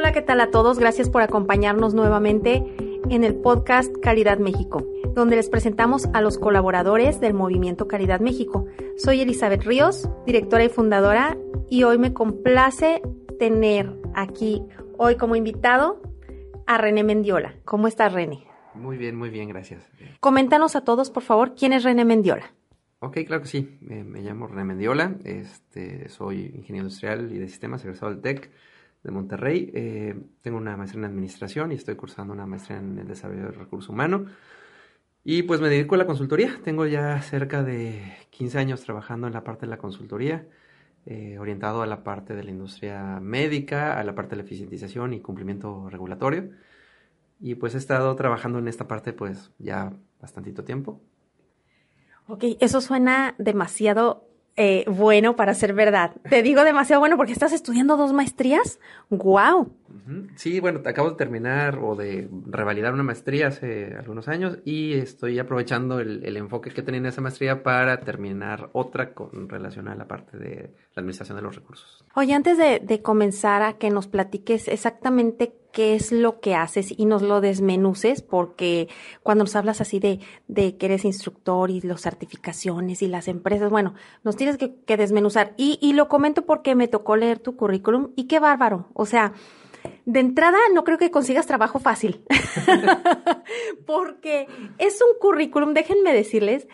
Hola, ¿qué tal a todos? Gracias por acompañarnos nuevamente en el podcast Caridad México, donde les presentamos a los colaboradores del movimiento Caridad México. Soy Elizabeth Ríos, directora y fundadora, y hoy me complace tener aquí hoy como invitado a René Mendiola. ¿Cómo estás, René? Muy bien, muy bien, gracias. Coméntanos a todos, por favor, quién es René Mendiola. Ok, claro que sí. me llamo René Mendiola, este, soy ingeniero industrial y de sistemas, egresado del TEC de Monterrey. Eh, tengo una maestría en administración y estoy cursando una maestría en el desarrollo del recurso humano. Y pues me dedico a la consultoría. Tengo ya cerca de 15 años trabajando en la parte de la consultoría, eh, orientado a la parte de la industria médica, a la parte de la eficientización y cumplimiento regulatorio. Y pues he estado trabajando en esta parte pues ya bastantito tiempo. Ok, eso suena demasiado eh, bueno para ser verdad. Te digo demasiado bueno porque estás estudiando dos maestrías. ¡Guau! Sí, bueno, acabo de terminar o de revalidar una maestría hace algunos años y estoy aprovechando el, enfoque que tenía en esa maestría para terminar otra con relación a la parte de la administración de los recursos. Oye, antes de, de comenzar a que nos platiques exactamente qué es lo que haces y nos lo desmenuces, porque cuando nos hablas así de, de que eres instructor y las certificaciones y las empresas, bueno, nos tienes que, que desmenuzar. Y, y lo comento porque me tocó leer tu currículum y qué bárbaro. O sea, de entrada no creo que consigas trabajo fácil, porque es un currículum, déjenme decirles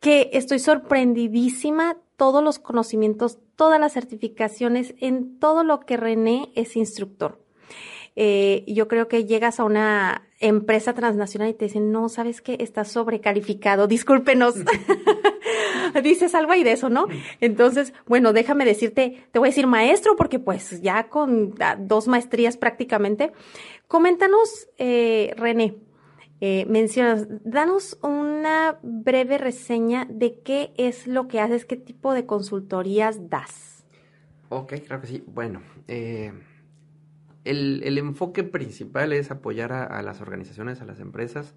que estoy sorprendidísima todos los conocimientos, todas las certificaciones en todo lo que René es instructor eh, yo creo que llegas a una empresa transnacional y te dicen, no, ¿sabes qué? Estás sobrecalificado, discúlpenos. Dices algo ahí de eso, ¿no? Entonces, bueno, déjame decirte, te voy a decir maestro, porque pues ya con ah, dos maestrías prácticamente. Coméntanos, eh, René, eh, mencionas, danos una breve reseña de qué es lo que haces, qué tipo de consultorías das. Ok, claro que sí. Bueno, eh, el, enfoque principal es apoyar a, las organizaciones, a las empresas,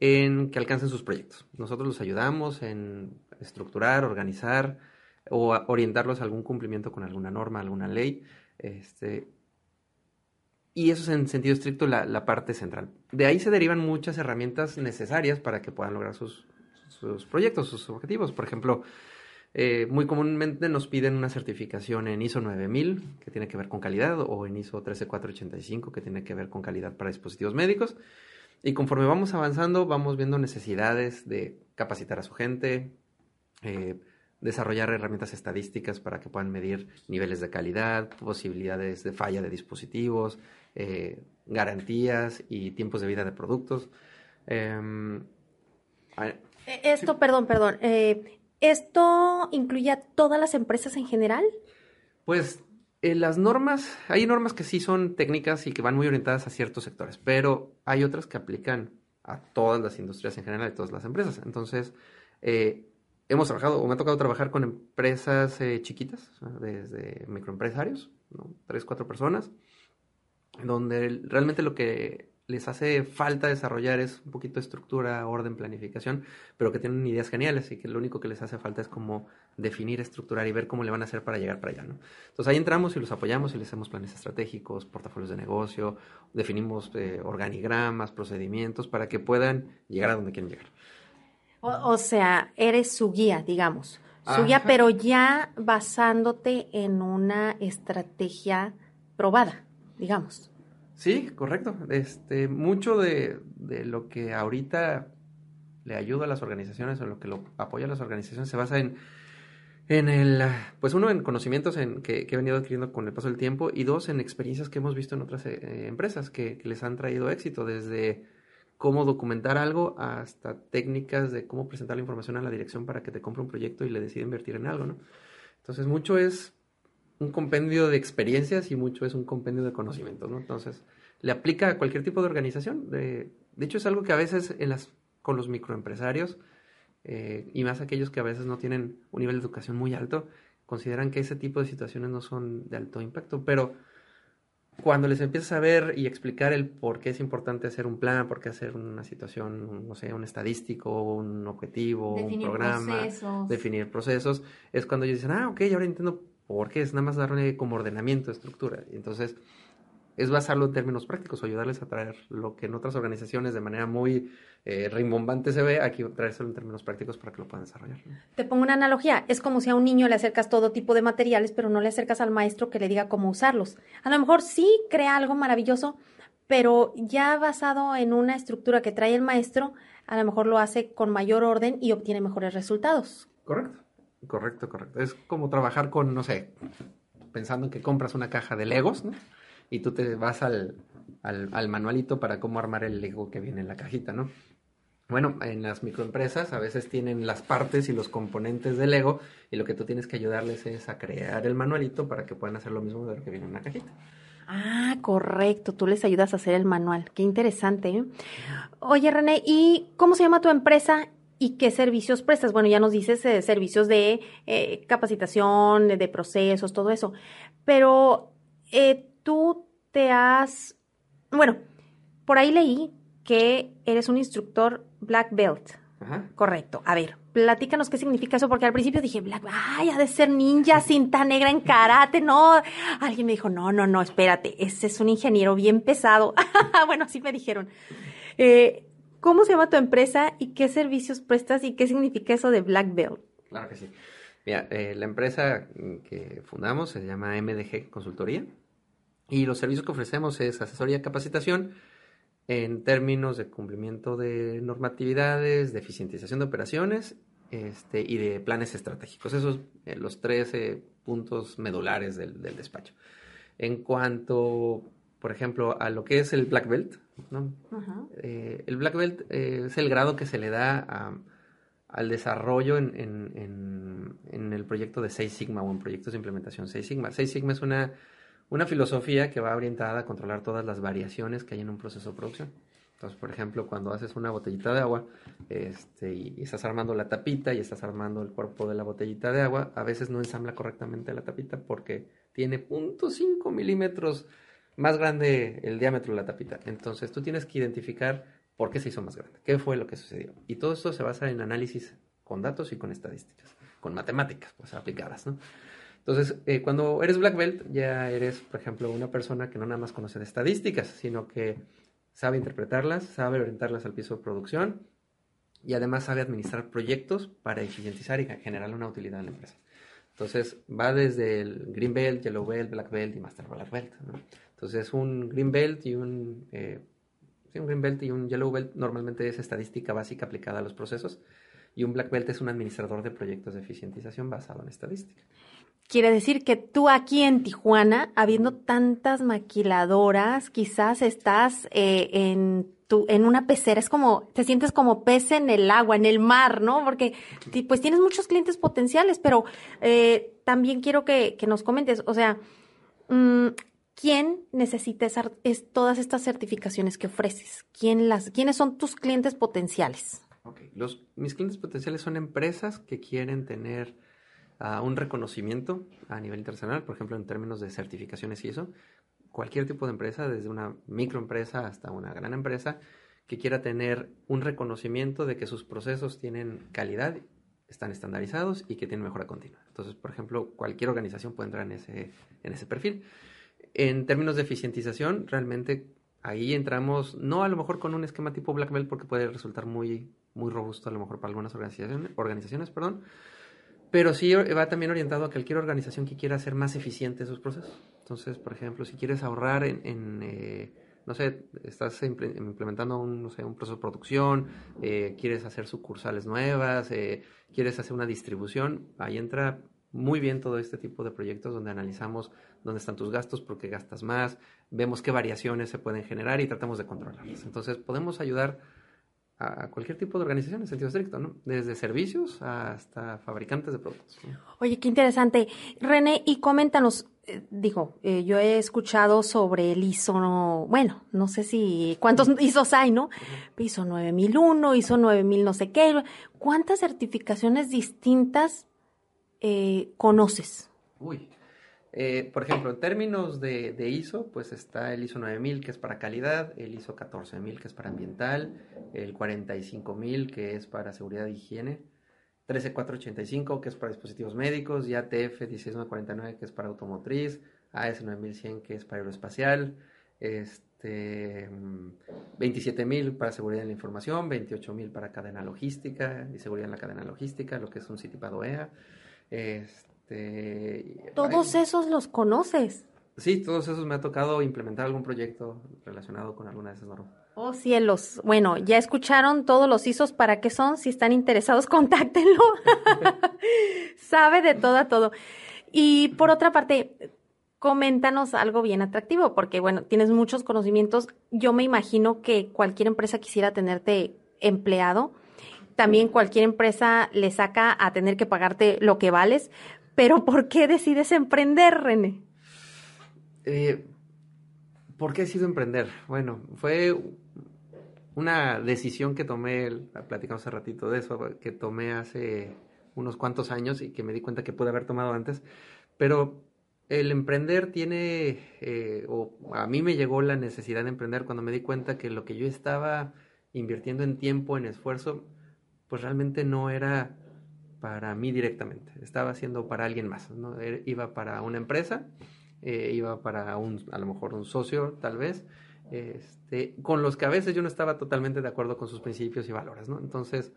en que alcancen sus proyectos. Nosotros los ayudamos en estructurar, organizar o orientarlos a algún cumplimiento con alguna norma, alguna ley. Este, y eso es en sentido estricto la, parte central. De ahí se derivan muchas herramientas necesarias para que puedan lograr sus, sus proyectos, sus objetivos. Por ejemplo, eh, muy comúnmente nos piden una certificación en ISO 9000, que tiene que ver con calidad, o en ISO 13485, que tiene que ver con calidad para dispositivos médicos. Y conforme vamos avanzando, vamos viendo necesidades de capacitar a su gente, eh, desarrollar herramientas estadísticas para que puedan medir niveles de calidad, posibilidades de falla de dispositivos, eh, garantías y tiempos de vida de productos. Em, esto, perdón, perdón. ¿Esto incluye a todas las empresas en general? Pues eh, las normas, hay normas que sí son técnicas y que van muy orientadas a ciertos sectores, pero hay otras que aplican a todas las industrias en general, a todas las empresas. Entonces, eh, hemos trabajado, o me ha tocado trabajar con empresas eh, chiquitas, desde microempresarios, ¿no? tres, cuatro personas, donde realmente lo que les hace falta desarrollar es un poquito de estructura, orden, planificación, pero que tienen ideas geniales y que lo único que les hace falta es como definir, estructurar y ver cómo le van a hacer para llegar para allá, ¿no? Entonces ahí entramos y los apoyamos y les hacemos planes estratégicos, portafolios de negocio, definimos eh, organigramas, procedimientos para que puedan llegar a donde quieren llegar. O, sea, eres su guía, digamos. Su guía, pero ya basándote en una estrategia probada, digamos. Sí, correcto. Este, mucho de, lo que ahorita le ayuda a las organizaciones o lo que lo apoya a las organizaciones se basa en, en el, pues uno, en conocimientos en, que, he venido adquiriendo con el paso del tiempo y dos, en experiencias que hemos visto en otras eh, empresas que, les han traído éxito, desde cómo documentar algo hasta técnicas de cómo presentar la información a la dirección para que te compre un proyecto y le decida invertir en algo, ¿no? Entonces, mucho es un compendio de experiencias y mucho es un compendio de conocimientos, ¿no? Entonces, le aplica a cualquier tipo de organización. De, de hecho, es algo que a veces en las, con los microempresarios, eh, y más aquellos que a veces no tienen un nivel de educación muy alto, consideran que ese tipo de situaciones no son de alto impacto, pero cuando les empiezas a ver y explicar el por qué es importante hacer un plan, por qué hacer una situación, no sé, un estadístico, un objetivo, un programa, definir procesos, es cuando ellos dicen, ah, ok, ahora entiendo por qué es nada más darle como ordenamiento, estructura. Entonces, es basarlo en términos prácticos o ayudarles a traer lo que en otras organizaciones de manera muy eh, rimbombante se ve, aquí traérselo en términos prácticos para que lo puedan desarrollar. Te pongo una analogía, es como si a un niño le acercas todo tipo de materiales, pero no le acercas al maestro que le diga cómo usarlos. A lo mejor sí crea algo maravilloso, pero ya basado en una estructura que trae el maestro, a lo mejor lo hace con mayor orden y obtiene mejores resultados. Correcto, correcto, correcto. Es como trabajar con, no sé, pensando en que compras una caja de Legos, ¿no? Y tú te vas al, al, manualito para cómo armar el Lego que viene en la cajita, ¿no? Bueno, en las microempresas a veces tienen las partes y los componentes del Lego y lo que tú tienes que ayudarles es a crear el manualito para que puedan hacer lo mismo de lo que viene en la cajita. Ah, correcto, tú les ayudas a hacer el manual. Qué interesante. ¿eh? Oye, René, ¿y cómo se llama tu empresa y qué servicios prestas? Bueno, ya nos dices eh, servicios de eh, capacitación, de, procesos, todo eso, pero eh, tú te has, bueno, por ahí leí que eres un instructor black belt. Ajá. Correcto. A ver, platícanos qué significa eso, porque al principio dije, black, ay, ha de ser ninja, cinta negra en karate, no. Alguien me dijo, no, no, no, espérate, ese es un ingeniero bien pesado. bueno, así me dijeron. Eh, ¿Cómo se llama tu empresa y qué servicios prestas y qué significa eso de black belt? Claro que sí. Mira, eh, la empresa que fundamos se llama MDG Consultoría y los servicios que ofrecemos es asesoría y capacitación en términos de cumplimiento de normatividades, de eficientización de operaciones este, y de planes estratégicos. Esos son eh, los tres puntos medulares del, despacho. En cuanto, por ejemplo, a lo que es el Black Belt, eh, el Black Belt eh, es el grado que se le da al desarrollo en, en, el proyecto de Seis Sigma o en proyectos de implementación Seis Sigma. Seis Sigma es una una filosofía que va orientada a controlar todas las variaciones que hay en un proceso de producción. Entonces, por ejemplo, cuando haces una botellita de agua este, y, estás armando la tapita y estás armando el cuerpo de la botellita de agua, a veces no ensambla correctamente la tapita porque tiene 0.5 milímetros más grande el diámetro de la tapita. Entonces, tú tienes que identificar por qué se hizo más grande, qué fue lo que sucedió. Y todo esto se basa en análisis con datos y con estadísticas, con matemáticas pues aplicadas, ¿no? Entonces, eh, cuando eres black belt, ya eres, por ejemplo, una persona que no nada más conoce de estadísticas, sino que sabe interpretarlas, sabe orientarlas al piso de producción y además sabe administrar proyectos para eficientizar y generar una utilidad en la empresa. Entonces, va desde el green belt, yellow belt, black belt y master black belt. Entonces, un green belt y un, eh, un green belt y un yellow belt normalmente es estadística básica aplicada a los procesos y un black belt es un administrador de proyectos de eficientización basado en estadística. Quiere decir que tú aquí en Tijuana, habiendo tantas maquiladoras, quizás estás eh, en tu, en una pecera, es como, te sientes como pez en el agua, en el mar, ¿no? Porque pues tienes muchos clientes potenciales, pero eh, también quiero que, nos comentes, o sea, mm, ¿quién necesita es, todas estas certificaciones que ofreces? ¿Quién las, ¿Quiénes son tus clientes potenciales? Okay. Los, mis clientes potenciales son empresas que quieren tener un reconocimiento a nivel internacional, por ejemplo, en términos de certificaciones y eso. Cualquier tipo de empresa, desde una microempresa hasta una gran empresa, que quiera tener un reconocimiento de que sus procesos tienen calidad, están estandarizados y que tienen mejora continua. Entonces, por ejemplo, cualquier organización puede entrar en ese, en ese perfil. En términos de eficientización, realmente ahí entramos, no a lo mejor con un esquema tipo Black Belt, porque puede resultar muy, muy robusto a lo mejor para algunas organizaciones, organizaciones perdón, pero sí va también orientado a cualquier organización que quiera hacer más eficiente sus procesos. Entonces, por ejemplo, si quieres ahorrar en, eh, no sé, estás implementando un, no sé, un proceso de producción, eh, quieres hacer sucursales nuevas, eh, quieres hacer una distribución, ahí entra muy bien todo este tipo de proyectos donde analizamos dónde están tus gastos, por qué gastas más, vemos qué variaciones se pueden generar y tratamos de controlarlas. Entonces, podemos ayudar a cualquier tipo de organización en sentido estricto, ¿no? Desde servicios hasta fabricantes de productos. Oye, qué interesante. René, y coméntanos, eh, digo, eh, yo he escuchado sobre el ISO, bueno, no sé si cuántos ISOs hay, ¿no? ISO 9001, ISO 9000 no sé qué. ¿Cuántas certificaciones distintas eh, conoces? Uy, eh, por ejemplo, en términos de, ISO, pues está el ISO 9000 que es para calidad, el ISO 14000 que es para ambiental, el 45000 que es para seguridad e higiene, 13485 que es para dispositivos médicos, y ATF 16949 que es para automotriz, AS 9100 que es para aeroespacial, este, 27 mil para seguridad en la información, 28 mil para cadena logística y seguridad en la cadena logística, lo que es un CITIPADO EA. Este, Todos esos los conoces. Sí, todos esos me ha tocado implementar algún proyecto relacionado con alguna de esas normas. Oh cielos. Bueno, ya escucharon todos los ISOs para qué son. Si están interesados, contáctenlo. Sabe de todo a todo. Y por otra parte, coméntanos algo bien atractivo, porque bueno, tienes muchos conocimientos. Yo me imagino que cualquier empresa quisiera tenerte empleado. También cualquier empresa le saca a tener que pagarte lo que vales. Pero ¿por qué decides emprender, René? Eh, ¿Por qué he sido emprender? Bueno, fue una decisión que tomé, platicamos hace ratito de eso, que tomé hace unos cuantos años y que me di cuenta que pude haber tomado antes, pero el emprender tiene, eh, o a mí me llegó la necesidad de emprender cuando me di cuenta que lo que yo estaba invirtiendo en tiempo, en esfuerzo, pues realmente no era para mí directamente, estaba haciendo para alguien más, ¿no? iba para una empresa eh, iba para un, a lo mejor un socio tal vez, este, con los que a veces yo no estaba totalmente de acuerdo con sus principios y valores, ¿no? Entonces,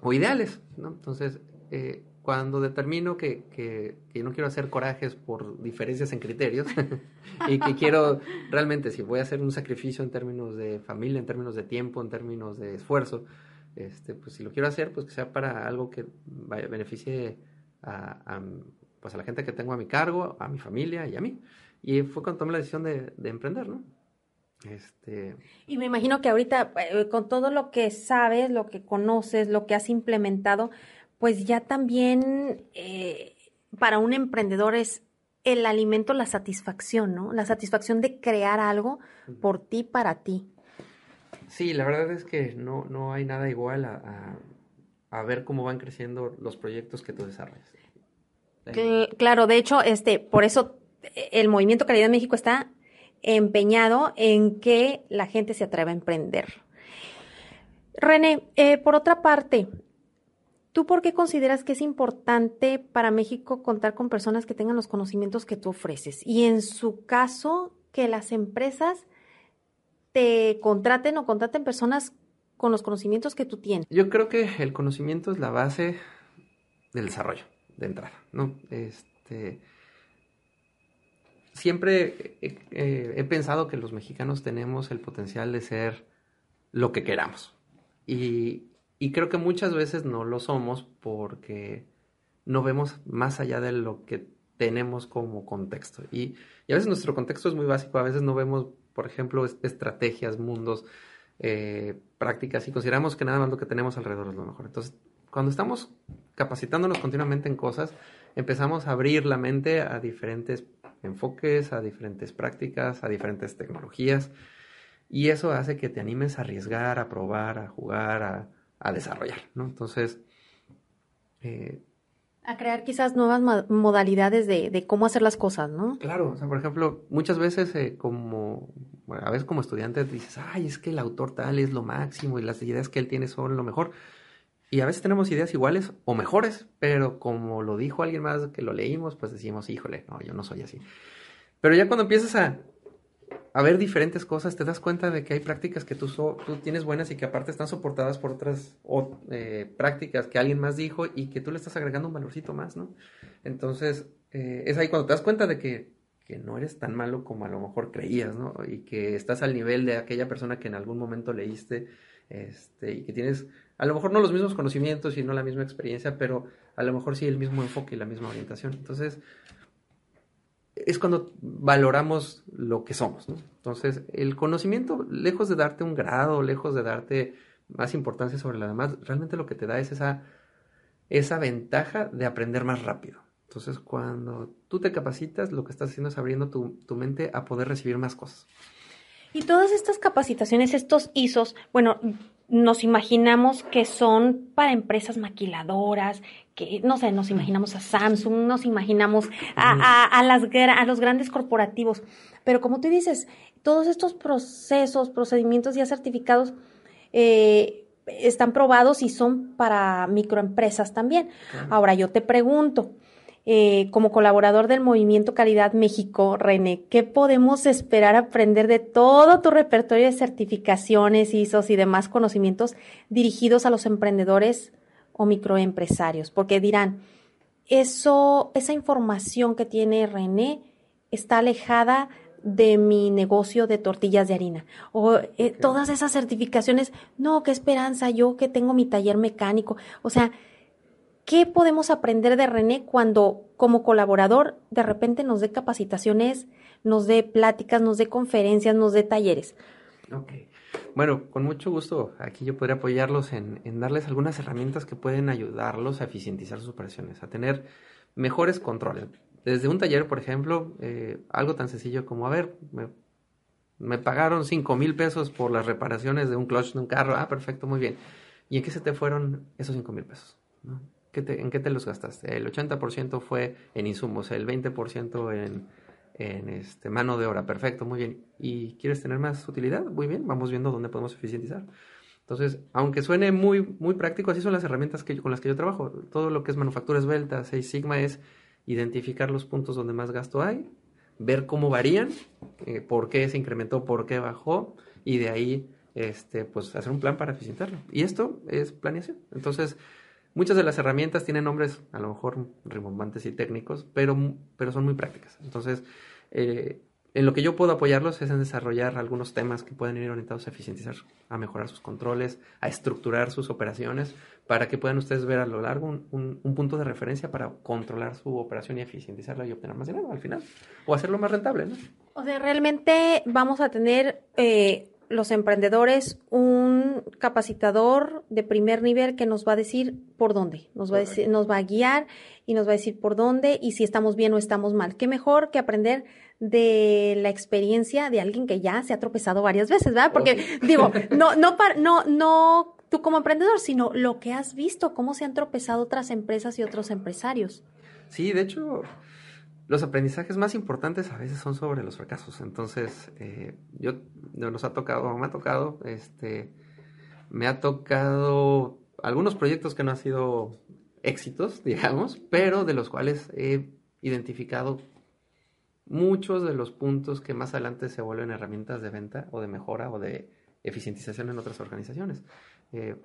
o ideales, ¿no? Entonces, eh, cuando determino que, que, que, no quiero hacer corajes por diferencias en criterios y que quiero realmente, si voy a hacer un sacrificio en términos de familia, en términos de tiempo, en términos de esfuerzo, este, pues si lo quiero hacer, pues que sea para algo que vaya, beneficie a, a, pues a la gente que tengo a mi cargo, a mi familia y a mí. Y fue cuando tomé la decisión de, emprender, ¿no? Este... Y me imagino que ahorita, eh, con todo lo que sabes, lo que conoces, lo que has implementado, pues ya también eh, para un emprendedor es el alimento, la satisfacción, ¿no? La satisfacción de crear algo por ti, para ti. Sí, la verdad es que no, no hay nada igual a, a ver cómo van creciendo los proyectos que tú desarrollas claro, de hecho, este, por eso el movimiento Calidad México está empeñado en que la gente se atreva a emprender. René, eh, por otra parte, ¿tú por qué consideras que es importante para México contar con personas que tengan los conocimientos que tú ofreces? Y en su caso, que las empresas te contraten o contraten personas con los conocimientos que tú tienes. Yo creo que el conocimiento es la base del desarrollo de entrada. Este, siempre he pensado que los mexicanos tenemos el potencial de ser lo que queramos. Y, creo que muchas veces no lo somos porque no vemos más allá de lo que tenemos como contexto. Y, a veces nuestro contexto es muy básico, a veces no vemos, por ejemplo, estrategias, mundos, eh, prácticas y consideramos que nada más lo que tenemos alrededor es lo mejor. Entonces, cuando estamos capacitándonos continuamente en cosas, empezamos a abrir la mente a diferentes enfoques, a diferentes prácticas, a diferentes tecnologías. Y eso hace que te animes a arriesgar, a probar, a jugar, a, desarrollar, ¿no? Entonces... Eh, a crear quizás nuevas modalidades de, cómo hacer las cosas, ¿no? Claro, o sea, por ejemplo, muchas veces eh, como, a veces como estudiante dices, ay, es que el autor tal es lo máximo y las ideas que él tiene son lo mejor. Y a veces tenemos ideas iguales o mejores, pero como lo dijo alguien más que lo leímos, pues decimos, híjole, no, yo no soy así. Pero ya cuando empiezas a, a ver diferentes cosas, te das cuenta de que hay prácticas que tú, tú tienes buenas y que aparte están soportadas por otras eh, prácticas que alguien más dijo y que tú le estás agregando un valorcito más, ¿no? Entonces, eh, es ahí cuando te das cuenta de que, que no eres tan malo como a lo mejor creías, ¿no? Y que estás al nivel de aquella persona que en algún momento leíste este, y que tienes a lo mejor no los mismos conocimientos y no la misma experiencia, pero a lo mejor sí el mismo enfoque y la misma orientación. Entonces, es cuando valoramos lo que somos. Entonces, el conocimiento, lejos de darte un grado, lejos de darte más importancia sobre la demás, realmente lo que te da es esa, esa ventaja de aprender más rápido. Entonces, cuando tú te capacitas, lo que estás haciendo es abriendo tu, tu mente a poder recibir más cosas. Y todas estas capacitaciones, estos ISOs, bueno, nos imaginamos que son para empresas maquiladoras, que no sé, nos imaginamos a Samsung, nos imaginamos a, a, las, a los grandes corporativos. Pero como tú dices, todos estos procesos, procedimientos ya certificados eh, están probados y son para microempresas también. Ahora yo te pregunto, eh, como colaborador del Movimiento Calidad México, René, ¿qué podemos esperar aprender de todo tu repertorio de certificaciones, ISOs y demás conocimientos dirigidos a los emprendedores o microempresarios? Porque dirán, eso, esa información que tiene René está alejada de mi negocio de tortillas de harina. O eh, todas esas certificaciones, no, qué esperanza, yo que tengo mi taller mecánico. O sea, ¿Qué podemos aprender de René cuando como colaborador de repente nos dé capacitaciones, nos dé pláticas, nos dé conferencias, nos dé talleres? Ok. Bueno, con mucho gusto. Aquí yo podría apoyarlos en, darles algunas herramientas que pueden ayudarlos a eficientizar sus operaciones, a tener mejores controles. Desde un taller, por ejemplo, eh, algo tan sencillo como, a ver, me, pagaron 5 mil pesos por las reparaciones de un clutch de un carro. Ah, perfecto, muy bien. ¿Y en qué se te fueron esos 5 mil pesos? ¿En qué te los gastaste? El 80% fue en insumos, el 20% en, en este, mano de obra. Perfecto, muy bien. ¿Y quieres tener más utilidad? Muy bien, vamos viendo dónde podemos eficientizar. Entonces, aunque suene muy, muy práctico, así son las herramientas que, con las que yo trabajo. Todo lo que es manufactura esbelta, Seis Sigma es identificar los puntos donde más gasto hay, ver cómo varían, eh, por qué se incrementó, por qué bajó, y de ahí este, pues hacer un plan para eficientarlo. Y esto es planeación. Entonces, Muchas de las herramientas tienen nombres a lo mejor rimbombantes y técnicos, pero, pero son muy prácticas. Entonces, eh, en lo que yo puedo apoyarlos es en desarrollar algunos temas que pueden ir orientados a eficientizar, a mejorar sus controles, a estructurar sus operaciones, para que puedan ustedes ver a lo largo un, punto de referencia para controlar su operación y eficientizarla y obtener más dinero al final, o hacerlo más rentable. ¿no? O sea, realmente vamos a tener eh, los emprendedores un capacitador de primer nivel que nos va a decir por dónde, nos va a, decir, nos va a guiar y nos va a decir por dónde y si estamos bien o estamos mal. Qué mejor que aprender de la experiencia de alguien que ya se ha tropezado varias veces, ¿verdad? Porque digo, no, no, no, no tú como emprendedor, sino lo que has visto, cómo se han tropezado otras empresas y otros empresarios. Sí, de hecho, los aprendizajes más importantes a veces son sobre los fracasos. Entonces, eh, yo nos ha tocado, me ha tocado, este, me ha tocado algunos proyectos que no han sido éxitos, digamos, pero de los cuales he identificado muchos de los puntos que más adelante se vuelven herramientas de venta o de mejora o de eficientización en otras organizaciones. Eh,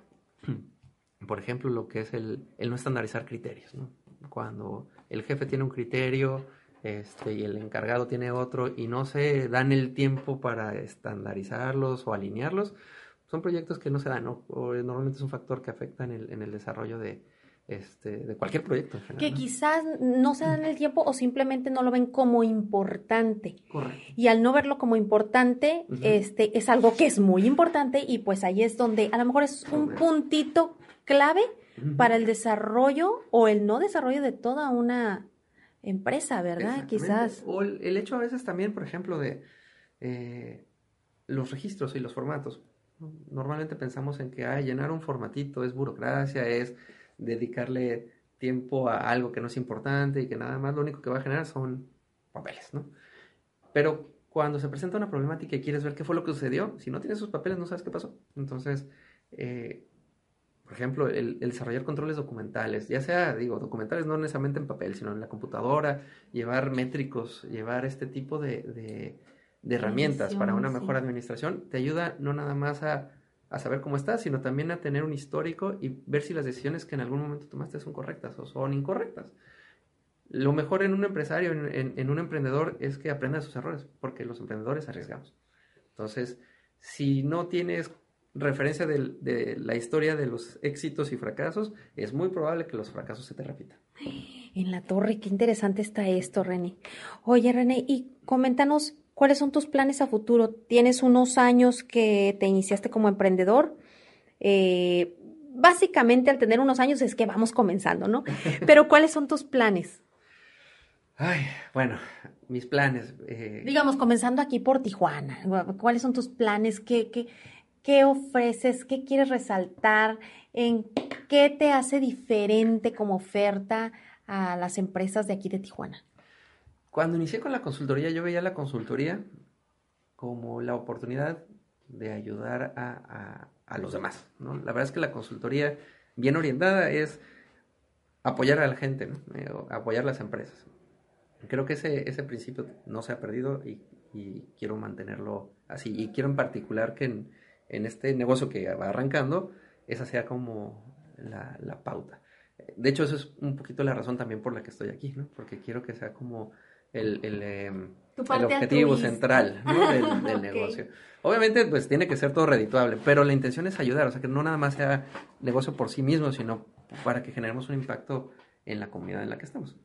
por ejemplo, lo que es el, el no estandarizar criterios. ¿no? Cuando el jefe tiene un criterio este, y el encargado tiene otro y no se dan el tiempo para estandarizarlos o alinearlos, son proyectos que no se dan, ¿no? o normalmente es un factor que afecta en el, en el desarrollo de, este, de cualquier proyecto. En general, que quizás no se dan el tiempo o simplemente no lo ven como importante. Correcto. Y al no verlo como importante, este, es algo que es muy importante y pues ahí es donde a lo mejor es un puntito clave para el desarrollo o el no desarrollo de toda una empresa, ¿verdad? Quizás. O el, hecho a veces también, por ejemplo, de eh, los registros y los formatos. Normalmente pensamos en que ah, llenar un formatito es burocracia, es dedicarle tiempo a algo que no es importante y que nada más lo único que va a generar son papeles, ¿no? Pero cuando se presenta una problemática y quieres ver qué fue lo que sucedió, si no tienes esos papeles no sabes qué pasó. Entonces, eh, por ejemplo, el, desarrollar controles documentales, ya sea, digo, documentales no necesariamente en papel, sino en la computadora, llevar métricos, llevar este tipo de, herramientas para una mejor administración, te ayuda no nada más a, saber cómo estás, sino también a tener un histórico y ver si las decisiones que en algún momento tomaste son correctas o son incorrectas. Lo mejor en un empresario, en, en un emprendedor, es que aprenda de sus errores, porque los emprendedores arriesgamos. Entonces, si no tienes referencia de, la historia de los éxitos y fracasos, es muy probable que los fracasos se te repitan. En la torre, qué interesante está esto, René. Oye, René, y coméntanos cuáles son tus planes a futuro. Tienes unos años que te iniciaste como emprendedor. Eh, básicamente, al tener unos años es que vamos comenzando, ¿no? Pero ¿cuáles son tus planes? Ay, bueno, mis planes. Eh, Digamos, comenzando aquí por Tijuana. ¿Cuáles son tus planes? ¿Qué, qué, ¿Qué ofreces? ¿Qué quieres resaltar? ¿En qué te hace diferente como oferta a las empresas de aquí de Tijuana? Cuando inicié con la consultoría, yo veía la consultoría como la oportunidad de ayudar a, los demás. La verdad es que la consultoría bien orientada es apoyar a la gente, eh, apoyar a las empresas. Creo que ese, principio no se ha perdido y, quiero mantenerlo así. Y quiero en particular que en, en, este negocio que va arrancando, esa sea como la, la pauta. De hecho, eso es un poquito la razón también por la que estoy aquí, ¿no? Porque quiero que sea como el, el, em, el objetivo central del, negocio. Obviamente, pues tiene que ser todo redituable, pero la intención es ayudar, o sea, que no nada más sea negocio por sí mismo, sino para que generemos un impacto en la comunidad en la que estamos.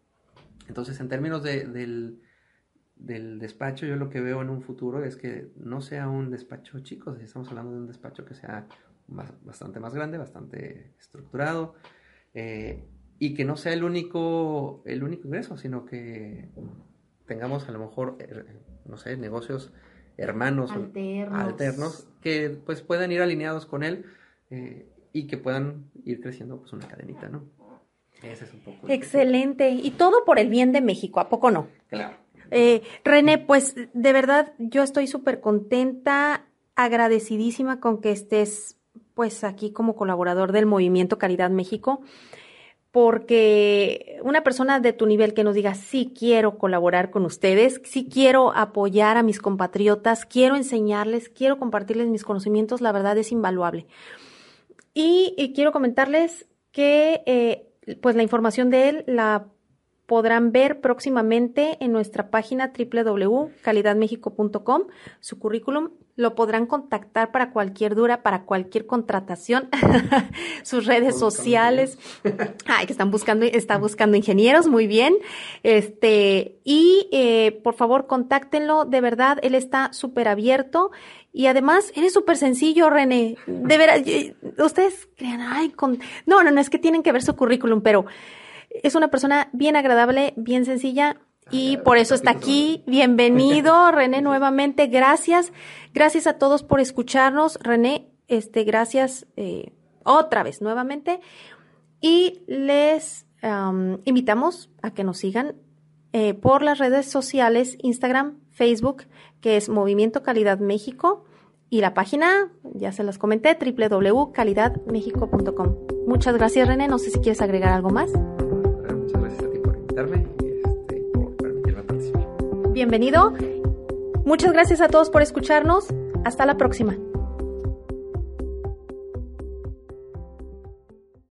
Entonces, en términos de, del, del despacho, yo lo que veo en un futuro es que no sea un despacho chico, estamos hablando de un despacho que sea bastante más grande, bastante estructurado, eh, y que no sea el único, el único ingreso, sino que tengamos a lo mejor, eh, no sé, negocios hermanos alternos, alternos que pues puedan ir alineados con él eh, y que puedan ir creciendo pues una cadenita, ¿no? Ese es un poco. Excelente. Y todo por el bien de México, ¿a poco no? Claro. Eh, René, pues de verdad yo estoy súper contenta, agradecidísima con que estés pues aquí como colaborador del Movimiento Caridad México porque una persona de tu nivel que nos diga, sí quiero colaborar con ustedes, sí quiero apoyar a mis compatriotas, quiero enseñarles, quiero compartirles mis conocimientos, la verdad es invaluable. Y, quiero comentarles que eh, pues la información de él la podrán ver próximamente en nuestra página www.calidadmexico.com, su currículum. Lo podrán contactar para cualquier dura, para cualquier contratación, sus redes sociales. Ay, que están buscando, está buscando ingenieros, muy bien. Este, y eh, por favor, contáctenlo, de verdad, él está súper abierto. Y además, él es súper sencillo, René. De verdad, ustedes crean, ay, con... no, no, no, es que tienen que ver su currículum, pero es una persona bien agradable, bien sencilla y por eso está aquí. Bienvenido, René, nuevamente. Gracias. Gracias a todos por escucharnos. René, este, gracias eh, otra vez, nuevamente. Y les invitamos a que nos sigan eh, por las redes sociales, Instagram, Facebook, que es Movimiento Calidad México. Y la página, ya se las comenté, www.calidadmexico.com. Muchas gracias, René. No sé si quieres agregar algo más. Este. Bienvenido. Muchas gracias a todos por escucharnos. Hasta la próxima.